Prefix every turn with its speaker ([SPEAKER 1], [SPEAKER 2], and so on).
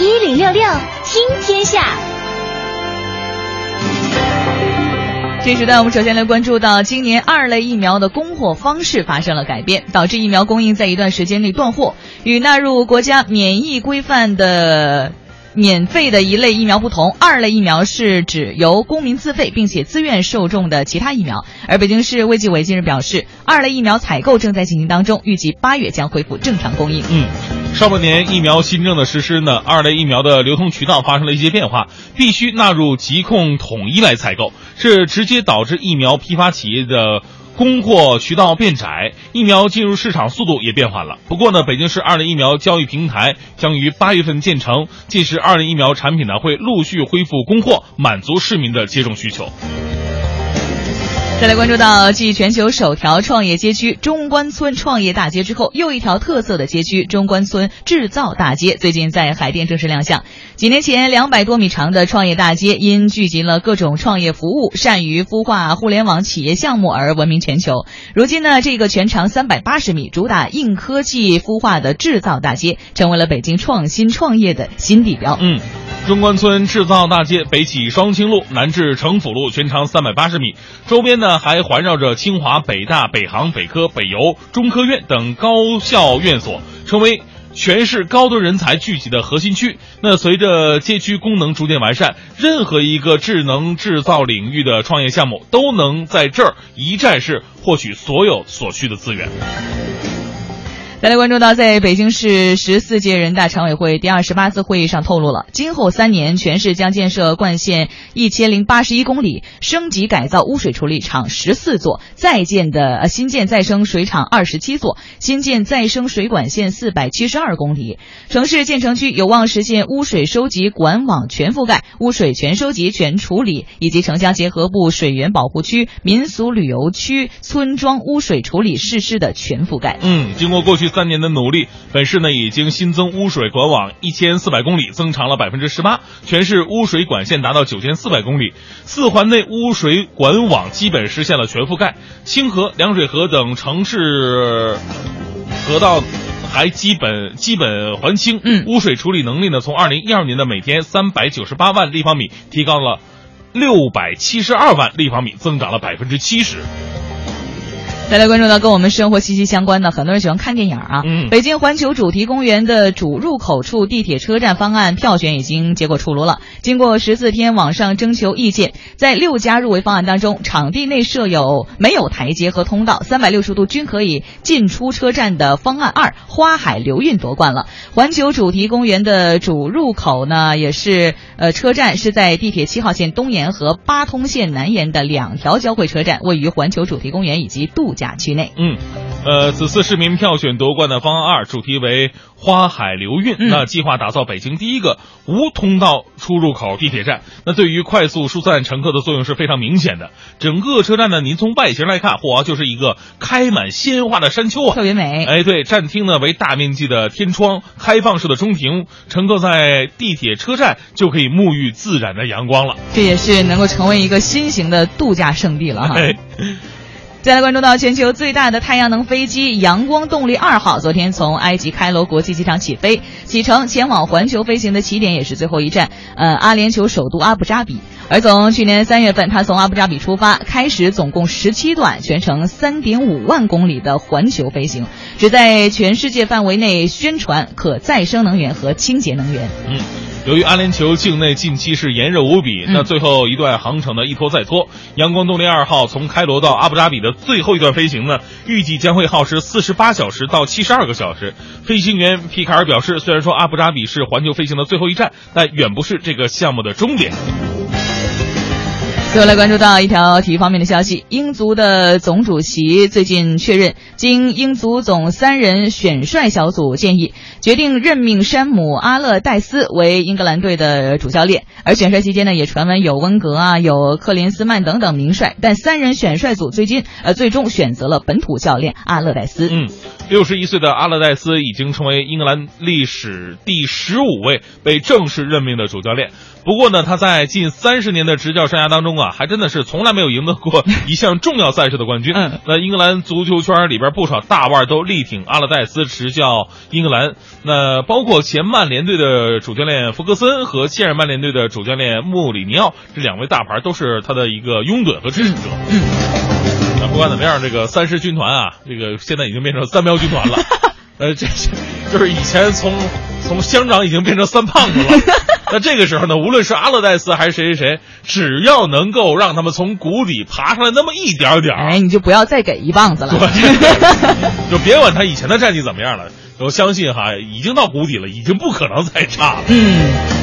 [SPEAKER 1] 一零六六听天下。
[SPEAKER 2] 这时段，我们首先来关注到，今年二类疫苗的供货方式发生了改变，导致疫苗供应在一段时间内断货。与纳入国家免疫规范的。免费的一类疫苗不同，二类疫苗是指由公民自费并且自愿受种的其他疫苗。而北京市卫计委近日表示，二类疫苗采购正在进行当中，预计八月将恢复正常供应。
[SPEAKER 3] 嗯，上半年疫苗新政的实施呢，二类疫苗的流通渠道发生了一些变化，必须纳入疾控统一来采购，这直接导致疫苗批发企业的。供货渠道变窄，疫苗进入市场速度也变缓了。不过呢，北京市二类疫苗交易平台将于八月份建成，届时二类疫苗产品呢会陆续恢复供货，满足市民的接种需求。
[SPEAKER 2] 再来关注到继全球首条创业街区中关村创业大街之后，又一条特色的街区中关村制造大街最近在海淀正式亮相。几年前，两百多米长的创业大街因聚集了各种创业服务、善于孵化互联网企业项目而闻名全球。如今呢，这个全长三百八十米、主打硬科技孵化的制造大街，成为了北京创新创业的新地标。
[SPEAKER 3] 嗯。中关村制造大街北起双清路，南至城府路，全长三百八十米，周边呢还环绕着清华、北大、北航、北科、北邮、中科院等高校院所，成为全市高端人才聚集的核心区。那随着街区功能逐渐完善，任何一个智能制造领域的创业项目都能在这儿一站式获取所有所需的资源。
[SPEAKER 2] 再来关注到，在北京市十四届人大常委会第二十八次会议上透露了，今后三年全市将建设灌县一千零八十一公里，升级改造污水处理厂十四座，再建的呃新建再生水厂二十七座，新建再生水管线四百七十二公里。城市建成区有望实现污水收集管网全覆盖、污水全收集全处理，以及城乡结合部水源保护区、民俗旅游区、村庄污水处理设施的全覆盖。
[SPEAKER 3] 嗯，经过过去。三年的努力，本市呢已经新增污水管网一千四百公里，增长了百分之十八。全市污水管线达到九千四百公里，四环内污水管网基本实现了全覆盖。清河、凉水河等城市河道还基本基本还清。
[SPEAKER 2] 嗯，
[SPEAKER 3] 污水处理能力呢，从二零一二年的每天三百九十八万立方米，提高了六百七十二万立方米，增长了百分之七十。
[SPEAKER 2] 再来关注到跟我们生活息息相关的，很多人喜欢看电影啊。
[SPEAKER 3] 嗯，
[SPEAKER 2] 北京环球主题公园的主入口处地铁车站方案票选已经结果出炉了。经过十四天网上征求意见，在六家入围方案当中，场地内设有没有台阶和通道，三百六十度均可以进出车站的方案二花海流运夺冠了。环球主题公园的主入口呢，也是呃车站是在地铁七号线东延和八通线南延的两条交汇车站，位于环球主题公园以及度。假区内，
[SPEAKER 3] 嗯，呃，此次市民票选夺冠的方案二，主题为花海流运，那计划打造北京第一个无通道出入口地铁站，那对于快速疏散乘客的作用是非常明显的。整个车站呢，您从外形来看，嚯，就是一个开满鲜花的山丘啊，
[SPEAKER 2] 特别美。
[SPEAKER 3] 哎，对，站厅呢为大面积的天窗，开放式的中庭，乘客在地铁车站就可以沐浴自然的阳光了。
[SPEAKER 2] 这也是能够成为一个新型的度假胜地了哈。
[SPEAKER 3] 哎
[SPEAKER 2] 再来关注到全球最大的太阳能飞机“阳光动力二号”昨天从埃及开罗国际机场起飞，启程前往环球飞行的起点也是最后一站，呃，阿联酋首都阿布扎比。而从去年三月份，它从阿布扎比出发，开始总共十七段、全程三点五万公里的环球飞行，旨在全世界范围内宣传可再生能源和清洁能源。
[SPEAKER 3] 嗯。由于阿联酋境内近期是炎热无比，那最后一段航程呢一拖再拖。阳光动力二号从开罗到阿布扎比的最后一段飞行呢，预计将会耗时四十八小时到七十二个小时。飞行员皮卡尔表示，虽然说阿布扎比是环球飞行的最后一站，但远不是这个项目的终点。
[SPEAKER 2] 最后来关注到一条体育方面的消息，英足的总主席最近确认，经英足总三人选帅小组建议，决定任命山姆阿勒戴斯为英格兰队的主教练。而选帅期间呢，也传闻有温格啊，有克林斯曼等等名帅，但三人选帅组最近呃最终选择了本土教练阿勒戴斯。
[SPEAKER 3] 嗯。六十一岁的阿勒代斯已经成为英格兰历史第十五位被正式任命的主教练。不过呢，他在近三十年的执教生涯当中啊，还真的是从来没有赢得过 一项重要赛事的冠军。
[SPEAKER 2] 嗯
[SPEAKER 3] 那英格兰足球圈里边不少大腕都力挺阿勒代斯执教英格兰。那包括前曼联队的主教练弗格森和现任曼联队的主教练穆里尼奥这两位大牌都是他的一个拥趸和支持者。不管怎么样，这个三狮军团啊，这个现在已经变成三喵军团了。呃，这这就是以前从从乡长已经变成三胖子了。那这个时候呢，无论是阿勒代斯还是谁谁谁，只要能够让他们从谷底爬上来那么一点点儿，
[SPEAKER 2] 哎，你就不要再给一棒子了。
[SPEAKER 3] 就别管他以前的战绩怎么样了，我相信哈，已经到谷底了，已经不可能再差了。
[SPEAKER 2] 嗯。